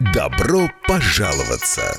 Добро пожаловаться!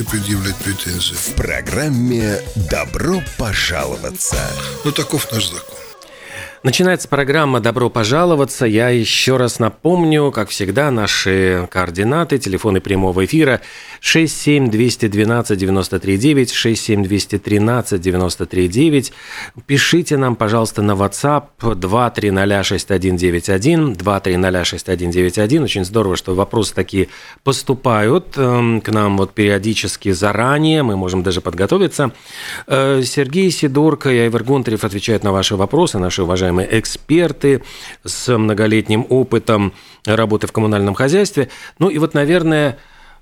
предъявлять претензии? В программе «Добро пожаловаться». Ну, таков наш закон. Начинается программа «Добро пожаловаться». Я еще раз напомню, как всегда, наши координаты, телефоны прямого эфира 67212-93-9, 67213-93-9. Пишите нам, пожалуйста, на WhatsApp 2306191, 2306191. Очень здорово, что вопросы такие поступают эм, к нам вот периодически заранее, мы можем даже подготовиться. Э, Сергей Сидорко и Айвер Гонтарев отвечают на ваши вопросы, наши уважаемые эксперты с многолетним опытом работы в коммунальном хозяйстве. Ну и вот, наверное,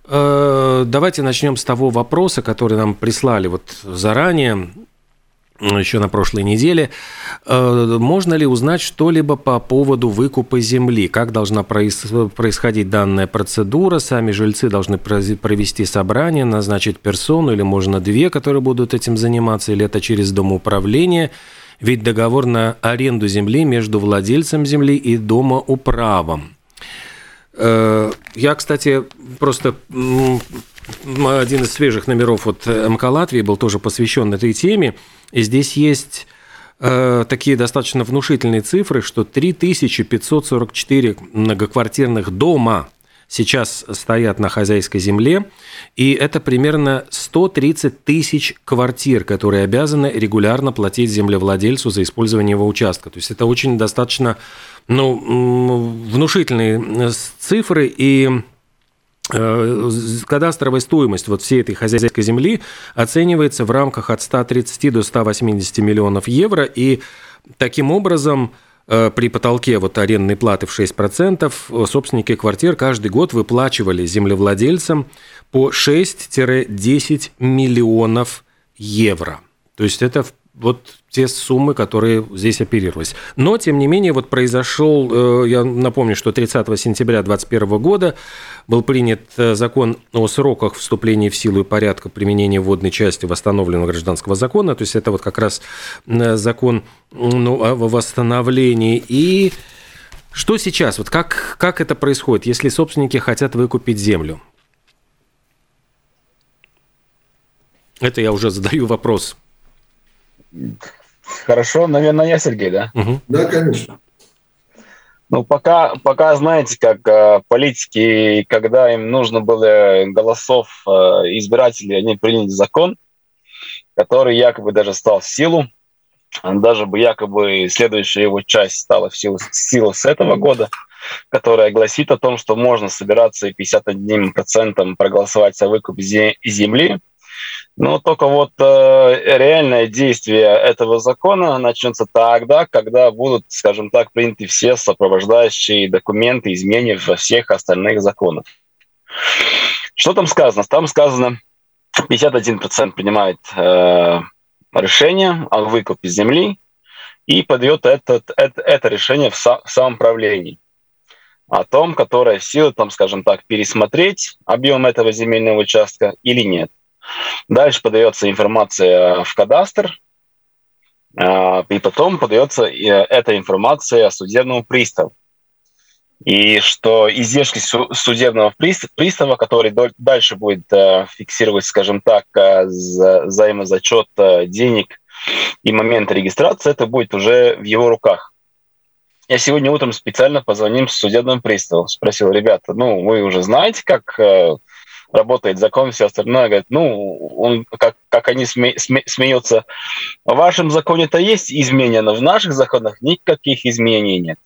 э, давайте начнем с того вопроса, который нам прислали вот заранее, еще на прошлой неделе. Э, Можно ли узнать что-либо по поводу выкупа земли? Как должна проис- происходить данная процедура? Сами жильцы должны провести собрание, назначить персону или можно две, которые будут этим заниматься, или это через домоуправление? Ведь договор на аренду земли между владельцем земли и домоуправом. Э, Я, кстати, просто один из свежих номеров от МК Латвии был тоже посвящен этой теме. И здесь есть э, такие достаточно внушительные цифры, что 3544 многоквартирных дома сейчас стоят на хозяйской земле, и это примерно 130 тысяч квартир, которые обязаны регулярно платить землевладельцу за использование его участка. То есть это очень достаточно ну, внушительные э, цифры, и э, кадастровая стоимость вот всей этой хозяйской земли оценивается в рамках от 130 до 180 миллионов евро, и таким образом при потолке вот арендной платы в 6% э, собственники квартир каждый год выплачивали землевладельцам по 6-10 миллионов евро. То есть это вот те суммы, которые здесь оперировались. Но, тем не менее, вот произошел, э, я напомню, что 30 сентября 2021 года был принят э, закон о сроках вступления в силу и порядка применения вводной части восстановленного гражданского закона. То есть это вот как раз э, закон ну, о восстановлении. И что сейчас? Вот как, как это происходит, если собственники хотят выкупить землю? Это я уже задаю вопрос. Хорошо, наверное, я Сергей, да? Да, конечно. Ну, пока, пока знаете, как э, политики, когда им нужно было голосов э, избирателей, они приняли закон, который якобы даже стал в силу, даже бы якобы следующая его часть стала в силу, в силу с этого года, которая гласит о том, что можно собираться и 51% проголосовать за выкуп зе- земли, но только вот э, реальное действие этого закона начнется тогда, когда будут, скажем так, приняты все сопровождающие документы, изменения во всех остальных законах. Что там сказано? Там сказано, 51% принимает э, решение о выкупе земли и подает этот, это, это решение в, са- в самоуправлении о том, которое в силу, там, скажем так, пересмотреть объем этого земельного участка или нет. Дальше подается информация в кадастр, а, и потом подается э, эта информация судебному приставу. И что издержки су- судебного пристава, который дальше будет э, фиксировать, скажем так, э, за- взаимозачет денег и момент регистрации, это будет уже в его руках. я сегодня утром специально позвонил судебным приставам, спросил, ребята, ну, вы уже знаете, как работает закон, все остальное. Говорит, ну, он, как, как они сме, сме, смеются, в вашем законе-то есть изменения, но в наших законах никаких изменений нет.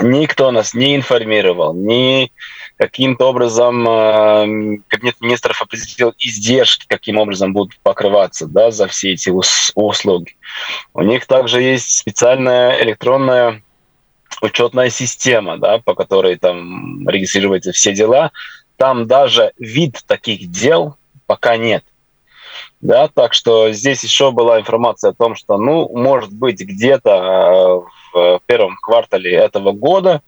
Никто нас не информировал, ни каким-то образом э, кабинет министров определил издержки, каким образом будут покрываться да, за все эти услуги. У них также есть специальная электронная учетная система, да, по которой там регистрируются все дела. Там даже вид таких дел пока нет. Да, так что здесь еще была информация о том, что, ну, может быть, где-то э, в первом квартале этого года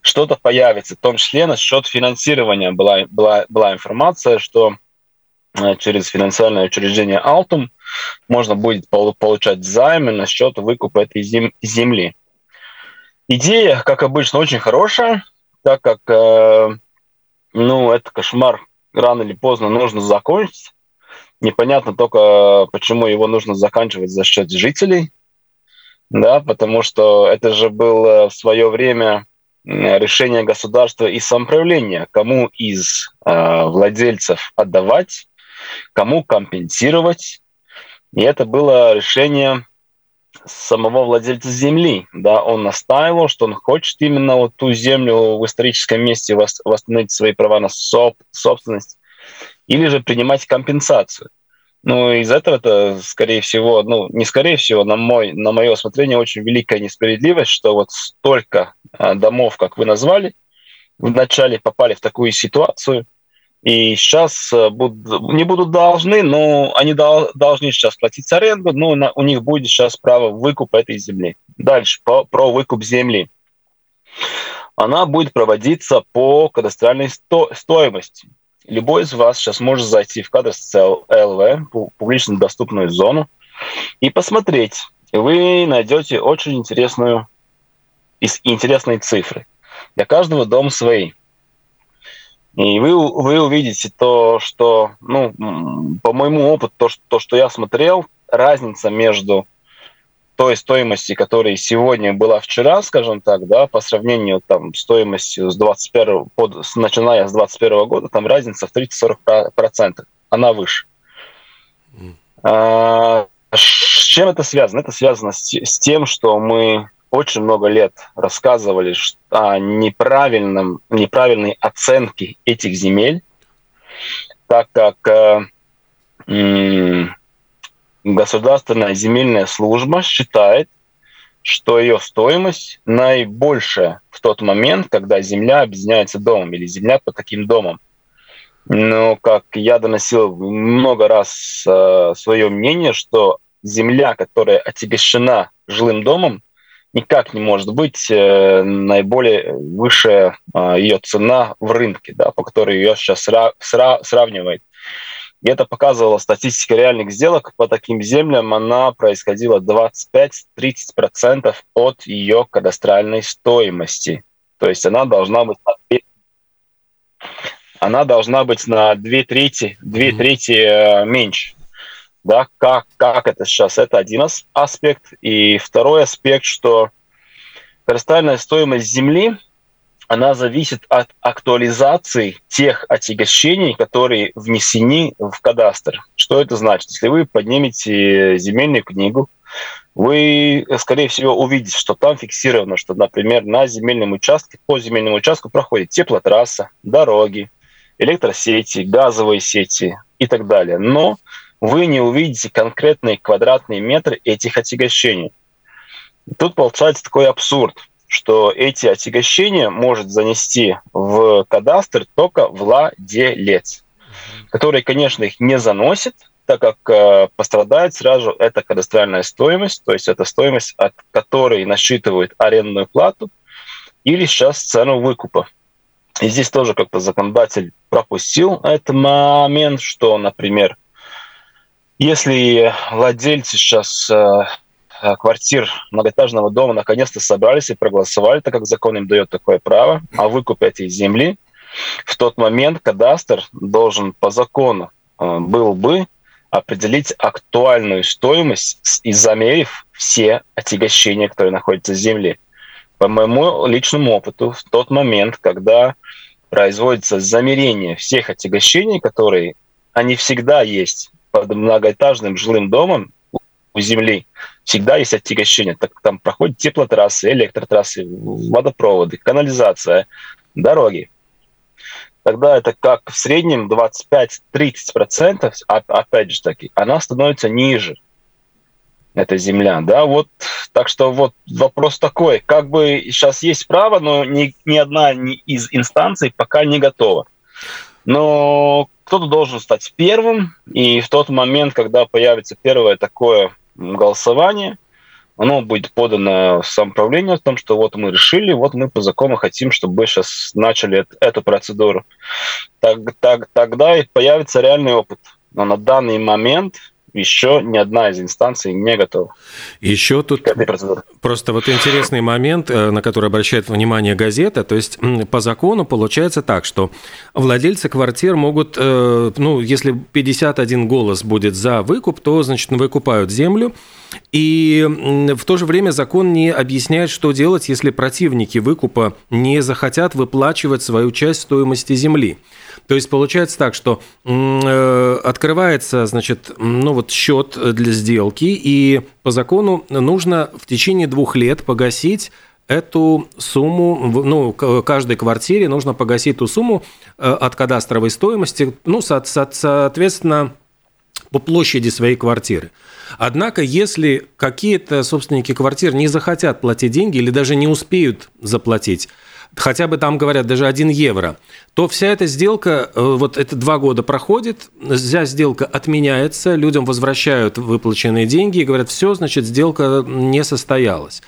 что-то появится, в том числе насчет финансирования была, была, была информация, что э, через финансовое учреждение Altum можно будет получать займы на счет выкупа этой земли. Идея, как обычно, очень хорошая, так как э, ну, это кошмар рано или поздно нужно закончить. Непонятно только, почему его нужно заканчивать за счет жителей, да, потому что это же было в свое время решение государства и самоуправления, кому из э, владельцев отдавать, кому компенсировать. И это было решение самого владельца земли. Да, он настаивал, что он хочет именно вот ту землю в историческом месте восстановить свои права на собственность или же принимать компенсацию. Ну, из этого это, скорее всего, ну, не скорее всего, на, мой, на мое усмотрение, очень великая несправедливость, что вот столько а, домов, как вы назвали, вначале попали в такую ситуацию – и сейчас э, будут, не будут должны, но они дол, должны сейчас платить аренду, но на, у них будет сейчас право выкупа этой земли. Дальше, по, про выкуп земли. Она будет проводиться по кадастральной сто, стоимости. Любой из вас сейчас может зайти в кадастр ЛВ, публично доступную зону, и посмотреть. Вы найдете очень интересную, интересные цифры. Для каждого дом свои. И вы, вы увидите то, что, ну, по моему опыту, то, что, то, что я смотрел, разница между той стоимостью, которая сегодня была вчера, скажем так, да, по сравнению там стоимостью с 21, под, начиная с 21 года, там разница в 30-40%. Она выше. Mm. А, с чем это связано? Это связано с, с тем, что мы очень много лет рассказывали о неправильном, неправильной оценке этих земель, так как э, государственная земельная служба считает, что ее стоимость наибольшая в тот момент, когда земля объединяется домом или земля по таким домам. Но, как я доносил много раз э, свое мнение, что земля, которая отягощена жилым домом, никак не может быть э, наиболее высшая э, ее цена в рынке, да, по которой ее сейчас сра- сра- сравнивает. И это показывала статистика реальных сделок. По таким землям она происходила 25-30% от ее кадастральной стоимости. То есть она должна быть она должна быть на две трети, две трети э, меньше да, как, как это сейчас, это один аспект. И второй аспект, что кристальная стоимость земли, она зависит от актуализации тех отягощений, которые внесены в кадастр. Что это значит? Если вы поднимете земельную книгу, вы, скорее всего, увидите, что там фиксировано, что, например, на земельном участке, по земельному участку проходит теплотрасса, дороги, электросети, газовые сети и так далее. Но вы не увидите конкретные квадратные метры этих отягощений. Тут получается такой абсурд, что эти отягощения может занести в кадастр только владелец, который, конечно, их не заносит, так как э, пострадает сразу эта кадастральная стоимость, то есть это стоимость, от которой насчитывают арендную плату или сейчас цену выкупа. И здесь тоже как-то законодатель пропустил этот момент, что, например, если владельцы сейчас э, э, квартир многоэтажного дома наконец-то собрались и проголосовали, так как закон им дает такое право, о выкупе этой земли, в тот момент кадастр должен по закону э, был бы определить актуальную стоимость и замерив все отягощения, которые находятся в земле. по моему личному опыту, в тот момент, когда производится замерение всех отягощений, которые они всегда есть под многоэтажным жилым домом у земли, всегда есть отягощение. Так, там проходят теплотрассы, электротрассы, водопроводы, канализация, дороги. Тогда это как в среднем 25-30%, а, опять же таки, она становится ниже эта земля, да, вот, так что вот вопрос такой, как бы сейчас есть право, но ни, ни одна из инстанций пока не готова. Но кто-то должен стать первым, и в тот момент, когда появится первое такое голосование, оно будет подано в самоуправление в том, что вот мы решили, вот мы по закону хотим, чтобы сейчас начали эту процедуру. Так, так, тогда и появится реальный опыт. Но на данный момент еще ни одна из инстанций не готова. Еще тут просто вот интересный момент, э, на который обращает внимание газета. То есть по закону получается так, что владельцы квартир могут, э, ну, если 51 голос будет за выкуп, то, значит, выкупают землю. И в то же время закон не объясняет, что делать, если противники выкупа не захотят выплачивать свою часть стоимости земли. То есть получается так, что э, открывается, значит, ну вот счет для сделки, и по закону нужно в течение двух лет погасить эту сумму, ну, каждой квартире нужно погасить ту сумму э, от кадастровой стоимости, ну, соответственно, по площади своей квартиры. Однако, если какие-то собственники квартир не захотят платить деньги или даже не успеют заплатить, хотя бы там говорят даже 1 евро, то вся эта сделка, э, вот это два года проходит, вся сделка отменяется, людям возвращают выплаченные деньги и говорят, все, значит, сделка не состоялась.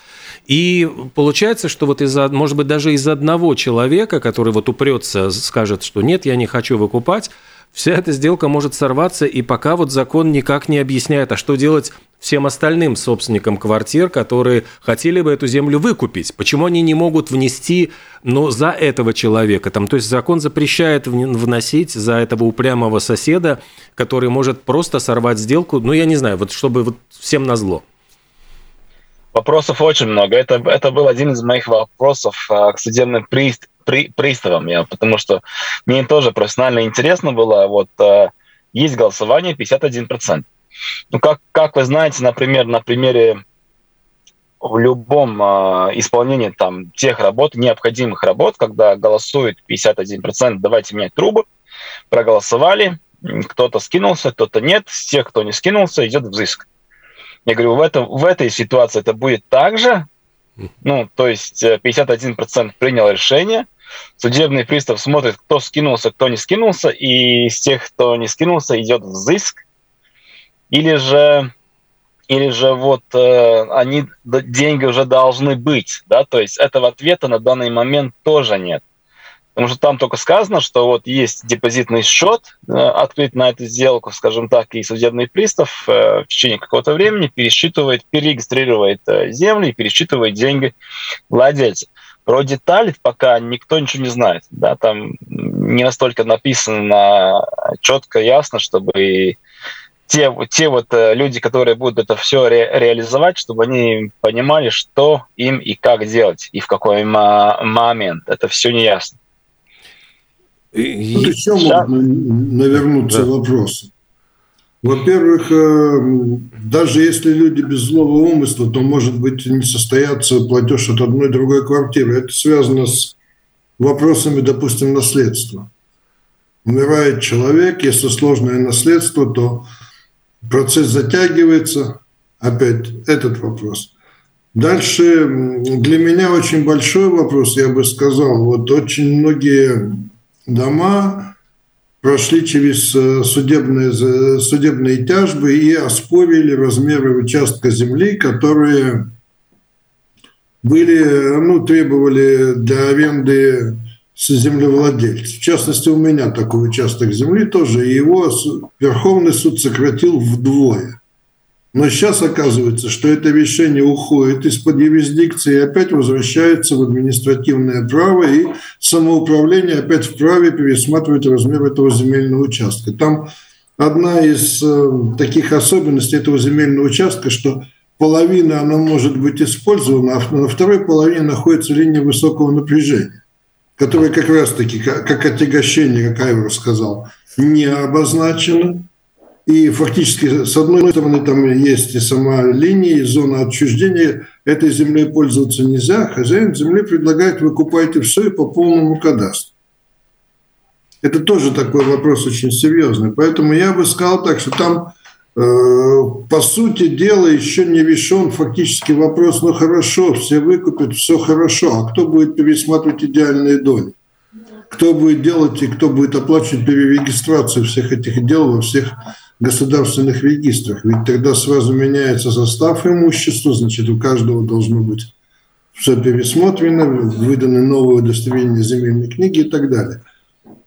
И получается, что вот из-за, может быть, даже из одного человека, который вот упрется, скажет, что нет, я не хочу выкупать, вся эта сделка может сорваться, и пока вот закон никак не объясняет, а что делать всем остальным собственникам квартир, которые хотели бы эту землю выкупить. Почему они не могут внести, но за этого человека? Там, то есть закон запрещает вносить за этого упрямого соседа, который может просто сорвать сделку, ну, я не знаю, вот чтобы вот всем назло. Вопросов очень много. Это, это был один из моих вопросов а, к судебным приставам при, приставом, я, потому что мне тоже профессионально интересно было. Вот э, есть голосование 51%. Ну, как, как вы знаете, например, на примере в любом э, исполнении там тех работ, необходимых работ, когда голосует 51%, давайте менять трубы, проголосовали, кто-то скинулся, кто-то нет, с тех, кто не скинулся, идет взыск. Я говорю, в, этом, в этой ситуации это будет так же, ну, то есть 51% э, принял решение, судебный пристав смотрит, кто скинулся, кто не скинулся, и из тех, кто не скинулся, идет взыск, или же или же вот э, они деньги уже должны быть, да, то есть этого ответа на данный момент тоже нет. Потому что там только сказано, что вот есть депозитный счет э, открыт на эту сделку, скажем так, и судебный пристав э, в течение какого-то времени пересчитывает, перерегистрирует э, земли и пересчитывает деньги владельца. Про детали пока никто ничего не знает. Да, там не настолько написано четко, ясно, чтобы те, те вот люди, которые будут это все ре, реализовать, чтобы они понимали, что им и как делать, и в какой момент. Это все не ясно. Еще могут навернуться да. вопросы. Во-первых, э, даже если люди без злого умысла, то, может быть, не состояться платеж от одной другой квартиры. Это связано с вопросами, допустим, наследства. Умирает человек, если сложное наследство, то процесс затягивается. Опять этот вопрос. Дальше для меня очень большой вопрос, я бы сказал, вот очень многие дома прошли через э, судебные, судебные тяжбы и оспорили размеры участка земли, которые были, ну, требовали для аренды землевладельцев. В частности, у меня такой участок земли тоже, и его Верховный суд сократил вдвое. Но сейчас оказывается, что это решение уходит из-под юрисдикции и опять возвращается в административное право, и самоуправление опять вправе пересматривать размер этого земельного участка. Там одна из э, таких особенностей этого земельного участка, что половина она может быть использована, а на второй половине находится линия высокого напряжения, которая как раз-таки, как отягощение, как Айвор сказал, не обозначена. И фактически, с одной стороны, там есть и сама линия, и зона отчуждения. Этой землей пользоваться нельзя. Хозяин земли предлагает, вы купаете все и по полному кадастру. Это тоже такой вопрос очень серьезный. Поэтому я бы сказал так, что там, э, по сути дела, еще не решен фактически вопрос, ну хорошо, все выкупят, все хорошо, а кто будет пересматривать идеальные доли? Кто будет делать и кто будет оплачивать перерегистрацию всех этих дел во всех государственных регистрах? Ведь тогда сразу меняется состав имущества, значит, у каждого должно быть все пересмотрено, выданы новые удостоверения земельной книги и так далее –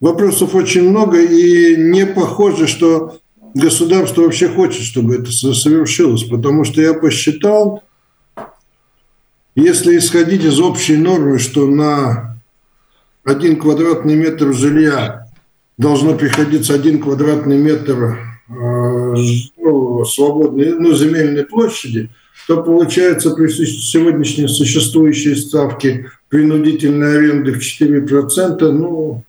Вопросов очень много, и не похоже, что государство вообще хочет, чтобы это совершилось, потому что я посчитал, если исходить из общей нормы, что на один квадратный метр жилья должно приходиться один квадратный метр ну, свободной, ну, земельной площади, то получается при сегодняшней существующей ставке принудительной аренды в 4%, ну,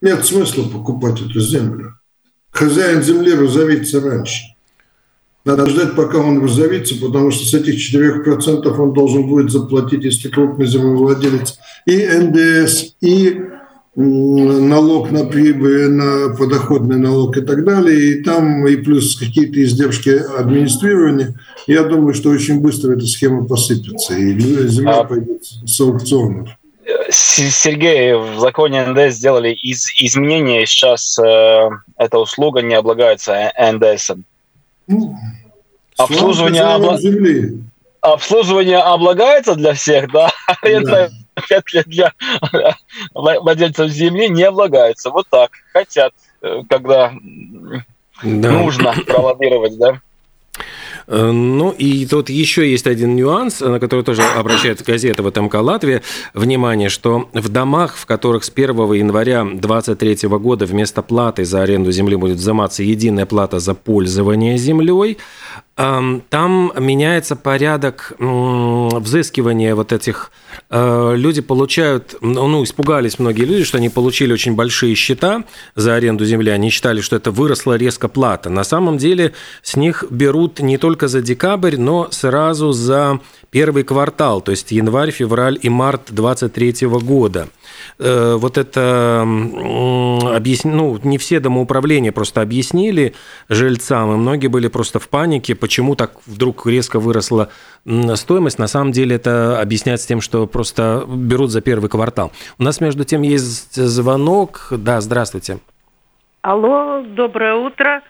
нет смысла покупать эту землю. Хозяин земли разорится раньше. Надо ждать, пока он разорится, потому что с этих 4% он должен будет заплатить, если крупный землевладелец, и НДС, и налог на прибыль, на подоходный налог и так далее, и там и плюс какие-то издержки администрирования. Я думаю, что очень быстро эта схема посыпется, и земля а... пойдет с аукционов. Сергей, в законе НДС сделали из, изменения, сейчас э, эта услуга не облагается НДС. Ну, обслуживание, обла... обслуживание облагается для всех, да? Да. Для владельцев земли не облагается. Вот так. Хотят, э, когда да. нужно пролоббировать, да? Э, ну и тут еще есть один нюанс, на который тоже обращает газета в МК Латвия внимание, что в домах, в которых с 1 января 2023 года вместо платы за аренду земли будет взиматься единая плата за пользование землей, там меняется порядок взыскивания вот этих. Э, люди получают, ну, испугались многие люди, что они получили очень большие счета за аренду земли. Они считали, что это выросла резко плата. На самом деле с них берут не только за декабрь, но сразу за первый квартал, то есть январь, февраль и март 2023 года. Э, вот это объясни, ну, не все домоуправления просто объяснили жильцам, и многие были просто в панике, почему так вдруг резко выросла стоимость. На самом деле это объясняется тем, что просто берут за первый квартал. У нас, между тем, есть звонок. Да, здравствуйте. Алло, доброе утро.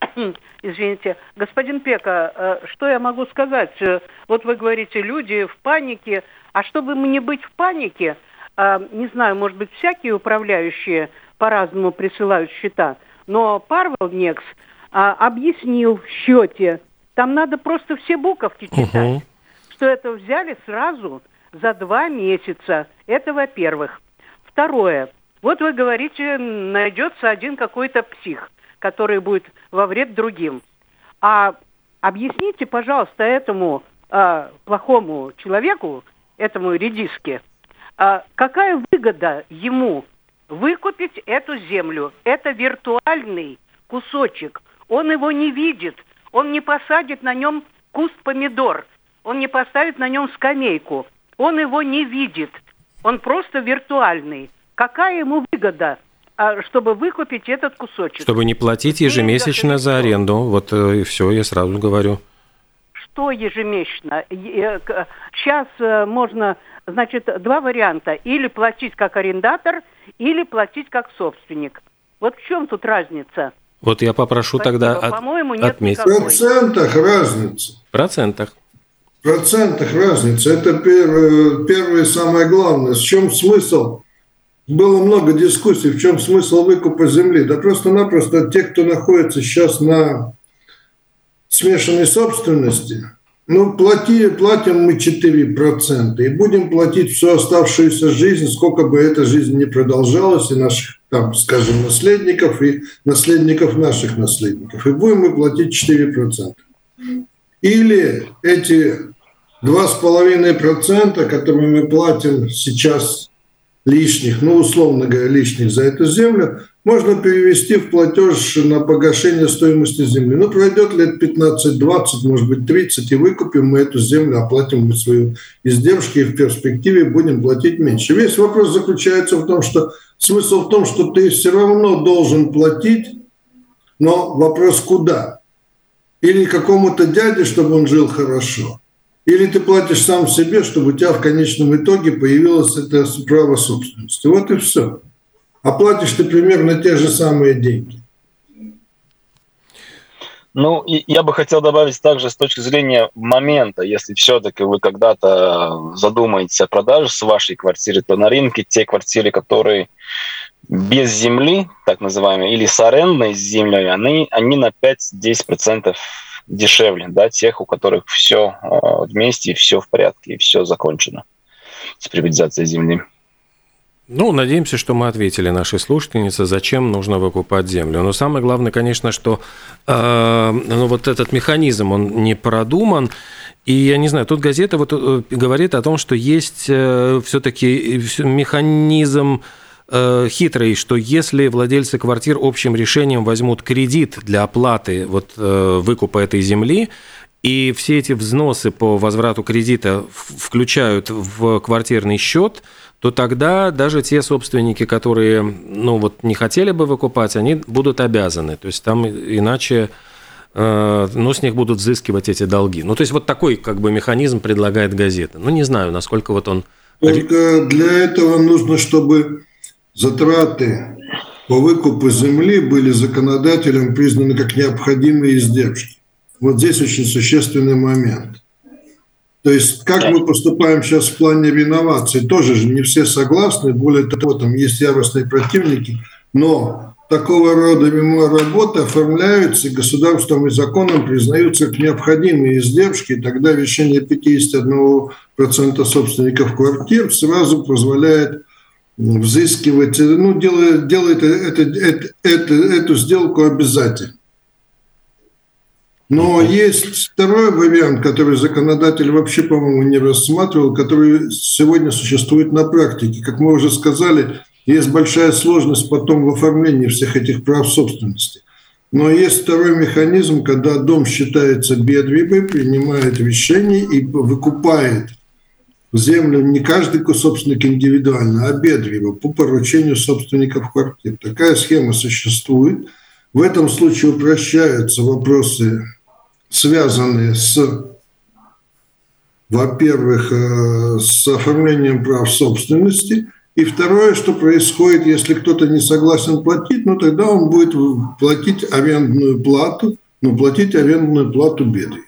Извините, господин Пека, э, что я могу сказать? Э, вот вы говорите, люди в панике. А чтобы не быть в панике, не знаю, может быть, всякие управляющие по-разному присылают счета, но Парвел Некс объяснил в счете, там надо просто все буковки читать, угу. что это взяли сразу за два месяца. Это во-первых. Второе. Вот вы говорите, найдется один какой-то псих который будет во вред другим. А объясните, пожалуйста, этому э, плохому человеку, этому редиске, какая выгода ему выкупить эту землю? Это виртуальный кусочек. Он его не видит. Он не посадит на нем куст помидор. Он не поставит на нем скамейку. Он его не видит. Он просто виртуальный. Какая ему выгода а, чтобы выкупить этот кусочек. Чтобы не платить ежемесячно за аренду. Вот э, и все, я сразу говорю. Что ежемесячно? Сейчас э, э, можно, значит, два варианта. Или платить как арендатор, или платить как собственник. Вот в чем тут разница? Вот я попрошу Спасибо. тогда от, По-моему, нет отметить. В процентах разница. В процентах. В процентах разница. Это первое, первое самое главное. В чем смысл было много дискуссий, в чем смысл выкупа земли. Да просто-напросто те, кто находится сейчас на смешанной собственности, ну, плати, платим мы 4%, и будем платить всю оставшуюся жизнь, сколько бы эта жизнь не продолжалась, и наших, там, скажем, наследников, и наследников наших наследников. И будем мы платить 4%. Или эти 2,5%, которые мы платим сейчас лишних, ну, условно говоря, лишних за эту землю, можно перевести в платеж на погашение стоимости земли. Ну, пройдет лет 15-20, может быть, 30, и выкупим мы эту землю, оплатим свою издержки, и в перспективе будем платить меньше. Весь вопрос заключается в том, что смысл в том, что ты все равно должен платить, но вопрос куда? Или какому-то дяде, чтобы он жил хорошо – или ты платишь сам себе, чтобы у тебя в конечном итоге появилось это право собственности. Вот и все. А платишь ты примерно те же самые деньги. Ну, я бы хотел добавить также с точки зрения момента, если все-таки вы когда-то задумаетесь о продаже с вашей квартиры, то на рынке те квартиры, которые без земли, так называемые, или с арендной землей, они, они на 5-10% дешевле, да, тех, у которых все а, вместе, все в порядке, и все закончено с приватизацией земли. Ну, надеемся, что мы ответили нашей слушательнице, зачем нужно выкупать землю. Но самое главное, конечно, что э, ну, вот этот механизм, он не продуман. И я не знаю, тут газета вот э, говорит о том, что есть э, все-таки механизм Э, хитрый, что если владельцы квартир общим решением возьмут кредит для оплаты вот, э, выкупа этой земли, и все эти взносы по возврату кредита включают в квартирный счет, то тогда даже те собственники, которые ну, вот, не хотели бы выкупать, они будут обязаны. То есть там иначе э, ну, с них будут взыскивать эти долги. Ну, то есть вот такой как бы механизм предлагает газета. Ну, не знаю, насколько вот он... Только для этого нужно, чтобы затраты по выкупу земли были законодателем признаны как необходимые издержки. Вот здесь очень существенный момент. То есть, как мы поступаем сейчас в плане реновации, тоже же не все согласны, более того, там есть яростные противники, но такого рода работы оформляются государством и законом признаются как необходимые издержки, и тогда решение 51% собственников квартир сразу позволяет взыскивать, ну, делает, делает это, это, это, эту сделку обязательно. Но есть второй вариант, который законодатель вообще, по-моему, не рассматривал, который сегодня существует на практике. Как мы уже сказали, есть большая сложность потом в оформлении всех этих прав собственности. Но есть второй механизм, когда дом считается бедвибой, принимает решение и выкупает землю не каждый собственник индивидуально, а бедрево по поручению собственников квартир. Такая схема существует. В этом случае упрощаются вопросы, связанные с, во-первых, э, с оформлением прав собственности, и второе, что происходит, если кто-то не согласен платить, ну тогда он будет платить арендную плату, но платить арендную плату бедой.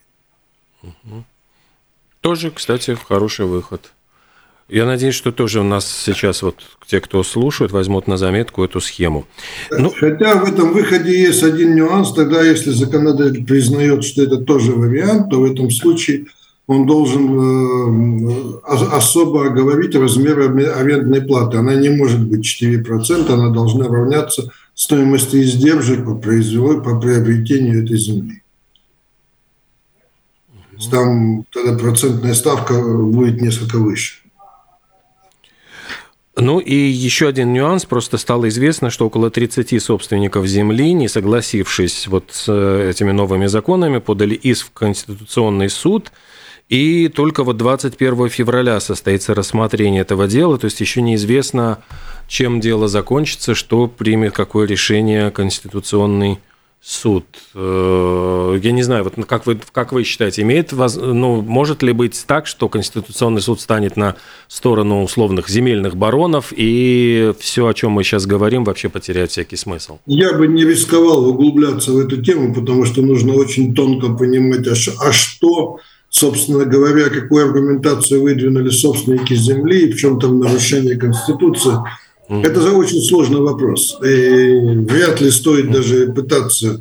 Тоже, кстати, хороший выход. Я надеюсь, что тоже у нас сейчас вот те, кто слушают, возьмут на заметку эту схему. Ну... Хотя в этом выходе есть один нюанс. Тогда, если законодатель признает, что это тоже вариант, то в этом случае он должен э, особо оговорить размер арендной платы. Она не может быть 4%, она должна равняться стоимости издержек по, по приобретению этой земли там тогда процентная ставка будет несколько выше. Ну и еще один нюанс. Просто стало известно, что около 30 собственников земли, не согласившись вот с э, этими новыми законами, подали иск в Конституционный суд. И только вот 21 февраля состоится рассмотрение этого дела. То есть еще неизвестно, чем дело закончится, что примет какое решение Конституционный суд. Э, я не знаю, вот как вы, как вы считаете, имеет, ну, может ли быть так, что Конституционный суд станет на сторону условных земельных баронов, и все, о чем мы сейчас говорим, вообще потеряет всякий смысл? Я бы не рисковал углубляться в эту тему, потому что нужно очень тонко понимать, а, а что, собственно говоря, какую аргументацию выдвинули собственники земли, и в чем там нарушение Конституции – это же очень сложный вопрос. И вряд ли стоит даже пытаться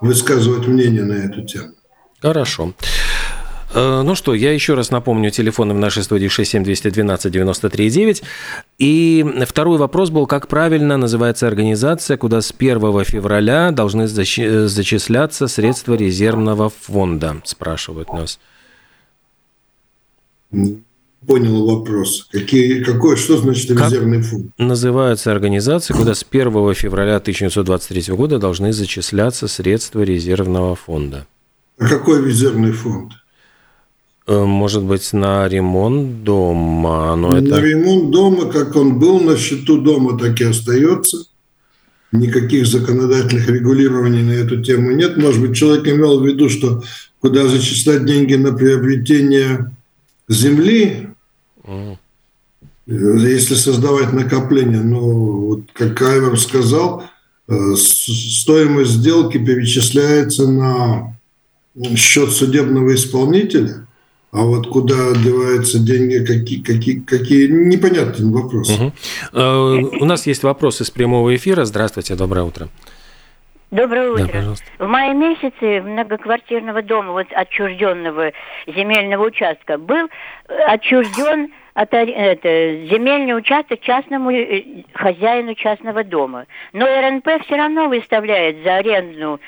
высказывать мнение на эту тему. Хорошо. Э, ну что, я еще раз напомню, телефоны в нашей студии 67212 93,9. И второй вопрос был, как правильно называется организация, куда с 1 февраля должны зачисляться средства резервного фонда, спрашивают нас. Понял вопрос. Какие, какой, что значит резервный как фонд? Называются организации, куда с 1 февраля 1923 года должны зачисляться средства резервного фонда. А какой резервный фонд? Э, может быть, на ремонт дома. Но на это... ремонт дома, как он был на счету дома, так и остается. Никаких законодательных регулирований на эту тему нет. Может быть, человек имел в виду, что куда зачислять деньги на приобретение земли, mm. если создавать накопление. Но вот как Айвер сказал, э, стоимость сделки перечисляется на счет судебного исполнителя – а вот куда деваются деньги, какие, какие, какие непонятный вопрос. Угу. У нас есть вопрос из прямого эфира. Здравствуйте, доброе утро. Доброе утро. Да, в мае месяце многоквартирного дома, вот отчужденного земельного участка, был отчужден от, это, земельный участок частному э, хозяину частного дома. Но РНП все равно выставляет за аренду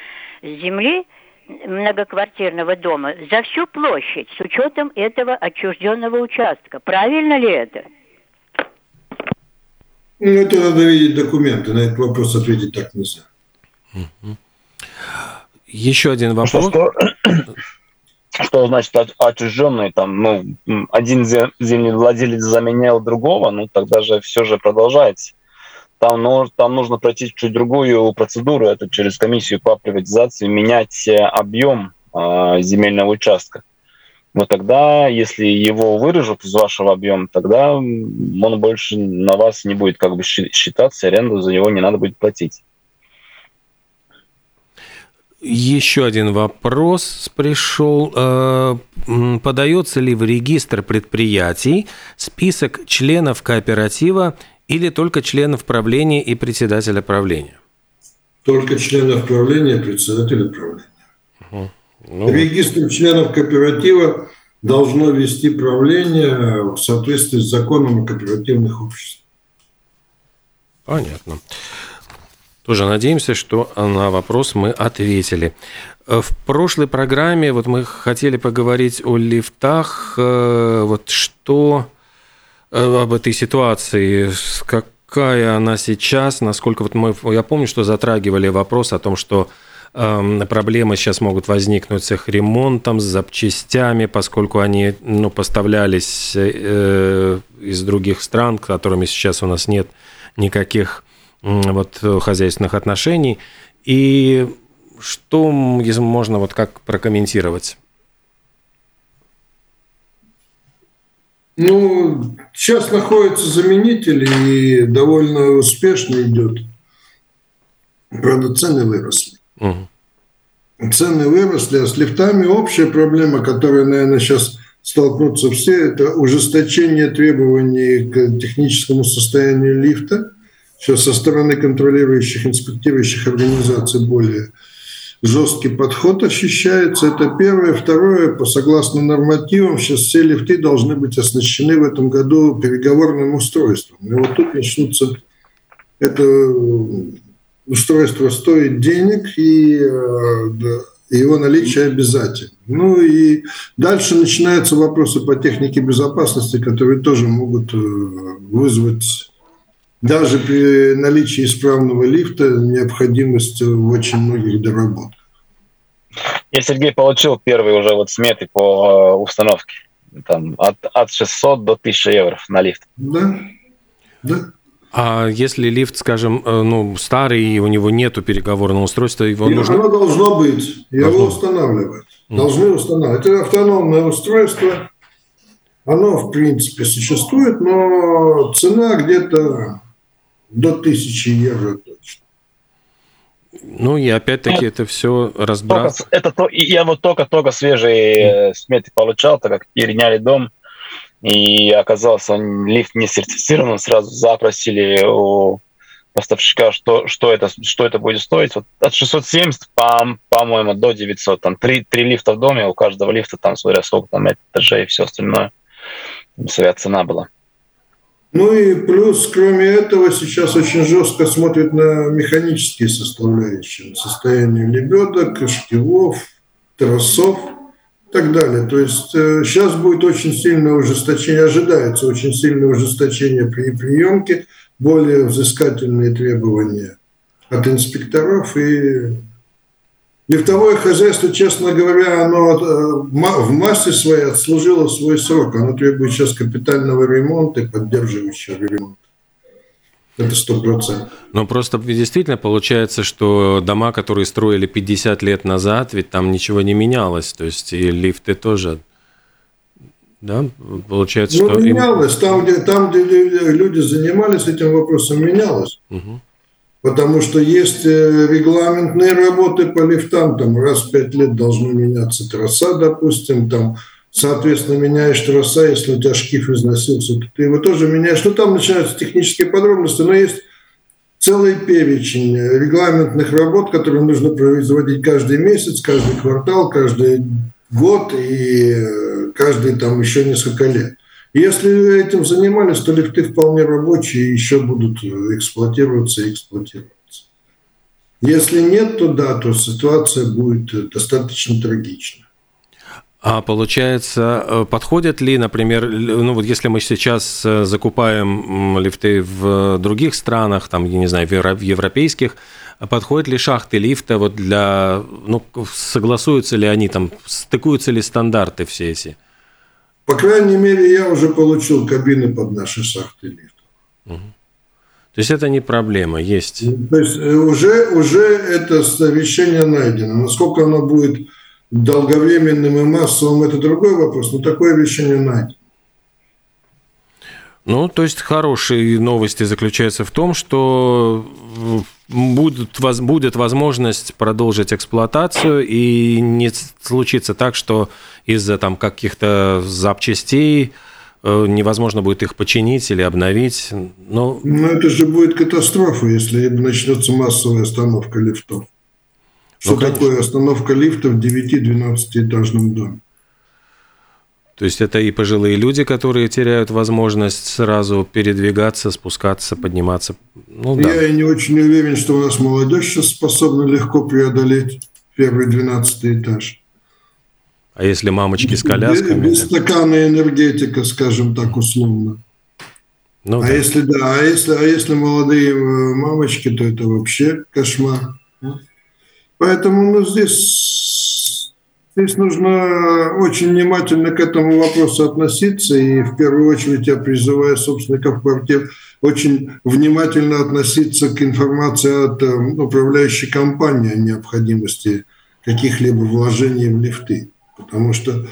земли многоквартирного дома за всю площадь с учетом этого отчужденного участка. Правильно ли это? Ну, это надо видеть документы. На этот вопрос ответить так нельзя. Еще один вопрос. Что, что, что значит отчужденный? Там, ну, один землевладелец заменял другого, ну тогда же все же продолжается. Там, ну, там нужно пройти чуть другую процедуру, это через комиссию по приватизации, менять объем э, земельного участка. Но тогда, если его вырежут из вашего объема, тогда он больше на вас не будет как бы считаться, аренду за него не надо будет платить. Еще один вопрос пришел. Э, подается ли в регистр предприятий список членов кооператива или только членов правления и председателя правления? Только членов правления и председателя правления. Угу. Ну, Регистр членов кооператива должно вести правление в соответствии с законом о кооперативных обществах. Понятно. Тоже надеемся, что на вопрос мы ответили. В прошлой программе вот мы хотели поговорить о лифтах. Э, вот что Э, об этой ситуации, какая она сейчас, насколько вот мы, я помню, что затрагивали вопрос о том, что э, проблемы сейчас могут возникнуть с их ремонтом, с запчастями, поскольку они ну, поставлялись э, из других стран, которыми сейчас у нас нет никаких э, вот, хозяйственных отношений. И что можно вот как прокомментировать? Ну, сейчас находится заменитель и довольно успешно идет. Правда, цены выросли. Угу. Цены выросли, а с лифтами общая проблема, которая, наверное, сейчас столкнутся все, это ужесточение требований к техническому состоянию лифта. Сейчас со стороны контролирующих, инспектирующих организаций более жесткий подход ощущается. Это первое. Второе, по согласно нормативам, сейчас все лифты должны быть оснащены в этом году переговорным устройством. И вот тут начнутся это устройство стоит денег, и э, его наличие обязательно. Ну и дальше начинаются вопросы по технике безопасности, которые тоже могут э, вызвать даже при наличии исправного лифта необходимость в очень многих доработках. Я, Сергей, получил первые уже вот сметы по э, установке. Там от, от 600 до 1000 евро на лифт. Да, да. А если лифт, скажем, э, ну, старый, и у него нету переговорного устройства, его и нужно... Оно должно быть, его должно. устанавливать. Должны устанавливать. Это автономное устройство, оно, в принципе, существует, но цена где-то до 1000 евро точно. Ну и опять-таки это все разбрасывается. Это то, я вот только-только свежие сметы получал, так как переняли дом, и оказался лифт не сертифицирован, сразу запросили у поставщика, что, что, это, что это будет стоить. Вот от 670, по, по-моему, до 900. Там три, три лифта в доме, у каждого лифта, там, смотря сколько там этажей и все остальное. Своя цена была. Ну и плюс, кроме этого, сейчас очень жестко смотрят на механические составляющие. Состояние лебедок, шкивов, тросов и так далее. То есть э, сейчас будет очень сильное ужесточение, ожидается очень сильное ужесточение при приемке, более взыскательные требования от инспекторов и Лифтовое хозяйство, честно говоря, оно э, в массе своей отслужило свой срок. Оно требует сейчас капитального ремонта и поддерживающего ремонта. Это сто процентов. Но просто действительно получается, что дома, которые строили 50 лет назад, ведь там ничего не менялось. То есть и лифты тоже да, получается, ну, что... менялось. Там где, там, где люди занимались этим вопросом, менялось. Угу. Потому что есть э, регламентные работы по лифтам, там раз в пять лет должна меняться трасса, допустим, там, соответственно, меняешь трасса, если у тебя шкив износился, то ты его тоже меняешь. Ну, там начинаются технические подробности, но есть целый перечень регламентных работ, которые нужно производить каждый месяц, каждый квартал, каждый год и э, каждый там еще несколько лет. Если этим занимались, то лифты вполне рабочие и еще будут эксплуатироваться и эксплуатироваться. Если нет, то да, то ситуация будет достаточно трагична. А получается, э, подходят ли, например, ну вот если мы сейчас э, закупаем лифты в других странах, там, я не знаю, в европейских, подходят ли шахты лифта вот для, ну, согласуются ли они там, стыкуются ли стандарты все эти? По крайней мере, я уже получил кабины под наши шахты лифта. Угу. То есть это не проблема, есть. То есть э, уже, уже это решение найдено. Насколько оно будет долговременным и массовым, это другой вопрос, но такое решение найдено. Ну, то есть хорошие новости заключаются в том, что будет, будет возможность продолжить эксплуатацию и не случится так, что из-за там каких-то запчастей э, невозможно будет их починить или обновить. Но... Ну, это же будет катастрофа, если начнется массовая остановка лифтов. Что ну, такое остановка лифта в 9-12 этажном доме? То есть это и пожилые люди, которые теряют возможность сразу передвигаться, спускаться, подниматься. Ну, да. Я не очень уверен, что у нас молодежь сейчас способна легко преодолеть первый 12 этаж. А если мамочки с колясками? Без, без стакана энергетика, скажем так, условно. Ну, а да. если да, а если, а если молодые э, мамочки, то это вообще кошмар. Поэтому ну, здесь Здесь нужно очень внимательно к этому вопросу относиться, и в первую очередь я призываю собственников квартир очень внимательно относиться к информации от э, управляющей компании о необходимости каких-либо вложений в лифты. Потому что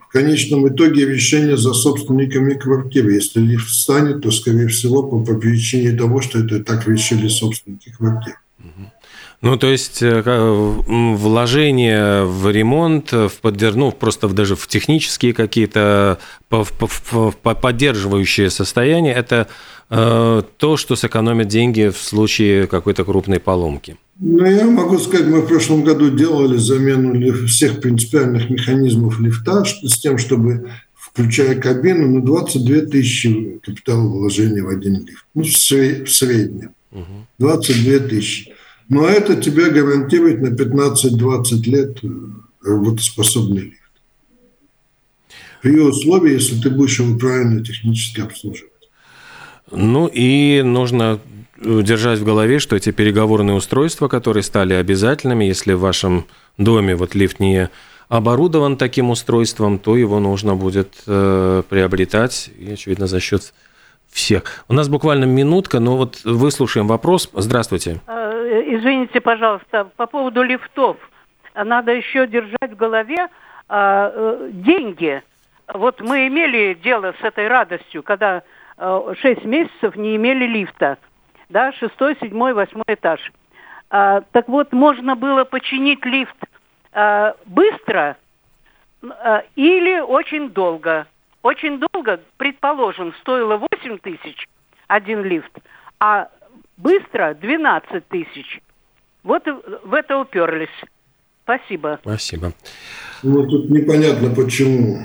в конечном итоге решение за собственниками квартиры. Если лифт встанет, то, скорее всего, по, по причине того, что это так решили собственники квартир. Ну, то есть э, вложение в ремонт, в поддерж... ну, просто даже в технические какие-то поддерживающие состояния, это э, то, что сэкономит деньги в случае какой-то крупной поломки. Ну, я могу сказать, мы в прошлом году делали замену всех принципиальных механизмов лифта с тем, чтобы, включая кабину, на 22 тысячи капиталовложения в один лифт. Ну, в среднем. 22 тысячи. Но это тебе гарантирует на 15-20 лет э, работоспособный лифт. При условии, если ты будешь его правильно технически обслуживать. Ну и нужно э, держать в голове, что эти переговорные устройства, которые стали обязательными, если в вашем доме вот лифт не оборудован таким устройством, то его нужно будет э, приобретать, и, очевидно, за счет всех. У нас буквально минутка, но вот выслушаем вопрос. Здравствуйте. Э, извините, пожалуйста, по поводу лифтов. Надо еще держать в голове а, э, деньги. Вот мы имели дело с этой радостью, когда э, 6 месяцев не имели лифта. Да, шестой, седьмой, восьмой этаж. А, так вот, можно было починить лифт а, быстро а, или очень долго. Очень долго, предположим, стоило 8 тысяч один лифт, а Быстро 12 тысяч. Вот в это уперлись. Спасибо. Спасибо. Ну, тут непонятно почему.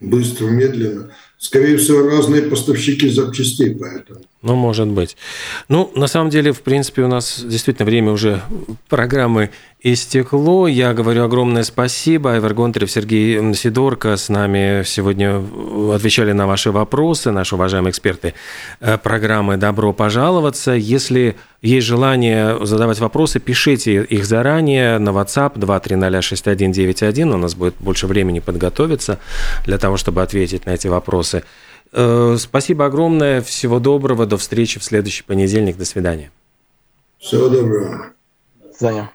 Быстро, медленно. Скорее всего, разные поставщики запчастей, поэтому. Ну, может быть. Ну, на самом деле, в принципе, у нас действительно время уже программы истекло. Я говорю огромное спасибо. Айвар Гонтарев, Сергей Сидорко с нами сегодня отвечали на ваши вопросы, наши уважаемые эксперты э, программы «Добро пожаловаться». Если есть желание задавать вопросы, пишите их заранее на WhatsApp 2306191. У нас будет больше времени подготовиться для того, чтобы ответить на эти вопросы. Э, спасибо огромное. Всего доброго. До встречи в следующий понедельник. До свидания. Всего доброго. До свидания.